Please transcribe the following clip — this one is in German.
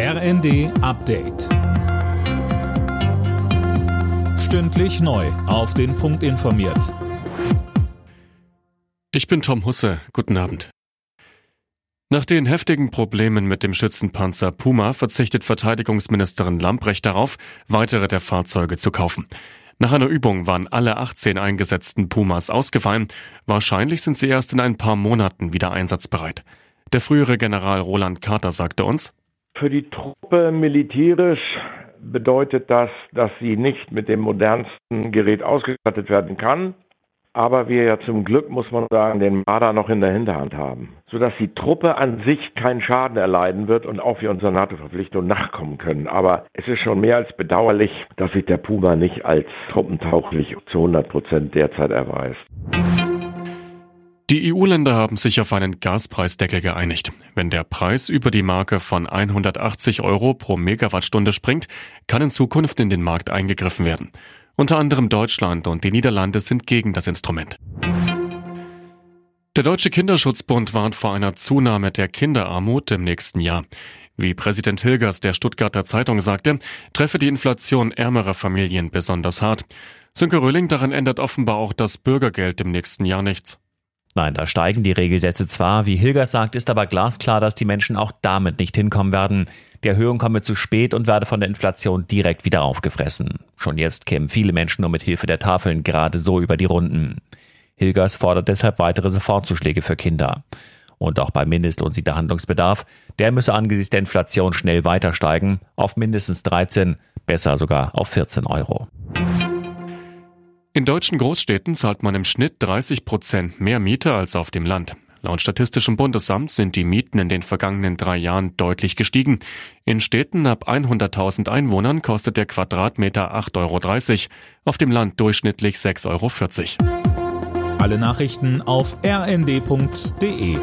RND Update. Stündlich neu. Auf den Punkt informiert. Ich bin Tom Husse. Guten Abend. Nach den heftigen Problemen mit dem Schützenpanzer Puma verzichtet Verteidigungsministerin Lamprecht darauf, weitere der Fahrzeuge zu kaufen. Nach einer Übung waren alle 18 eingesetzten Pumas ausgefallen. Wahrscheinlich sind sie erst in ein paar Monaten wieder einsatzbereit. Der frühere General Roland Carter sagte uns, für die Truppe militärisch bedeutet das, dass sie nicht mit dem modernsten Gerät ausgestattet werden kann, aber wir ja zum Glück, muss man sagen, den Marder noch in der Hinterhand haben, sodass die Truppe an sich keinen Schaden erleiden wird und auch wir unserer NATO-Verpflichtung nachkommen können. Aber es ist schon mehr als bedauerlich, dass sich der Puma nicht als truppentauglich zu 100 Prozent derzeit erweist. Die EU-Länder haben sich auf einen Gaspreisdeckel geeinigt. Wenn der Preis über die Marke von 180 Euro pro Megawattstunde springt, kann in Zukunft in den Markt eingegriffen werden. Unter anderem Deutschland und die Niederlande sind gegen das Instrument. Der Deutsche Kinderschutzbund warnt vor einer Zunahme der Kinderarmut im nächsten Jahr. Wie Präsident Hilgers der Stuttgarter Zeitung sagte, treffe die Inflation ärmerer Familien besonders hart. Sönke Röhling, daran ändert offenbar auch das Bürgergeld im nächsten Jahr nichts. Nein, da steigen die Regelsätze zwar, wie Hilgers sagt, ist aber glasklar, dass die Menschen auch damit nicht hinkommen werden. Die Erhöhung komme zu spät und werde von der Inflation direkt wieder aufgefressen. Schon jetzt kämen viele Menschen nur mit Hilfe der Tafeln gerade so über die Runden. Hilgers fordert deshalb weitere Sofortzuschläge für Kinder. Und auch beim Mindestlohn sieht der Handlungsbedarf. Der müsse angesichts der Inflation schnell weiter steigen, auf mindestens 13, besser sogar auf 14 Euro. In deutschen Großstädten zahlt man im Schnitt 30 Prozent mehr Miete als auf dem Land. Laut Statistischem Bundesamt sind die Mieten in den vergangenen drei Jahren deutlich gestiegen. In Städten ab 100.000 Einwohnern kostet der Quadratmeter 8,30 Euro, auf dem Land durchschnittlich 6,40 Euro. Alle Nachrichten auf rnd.de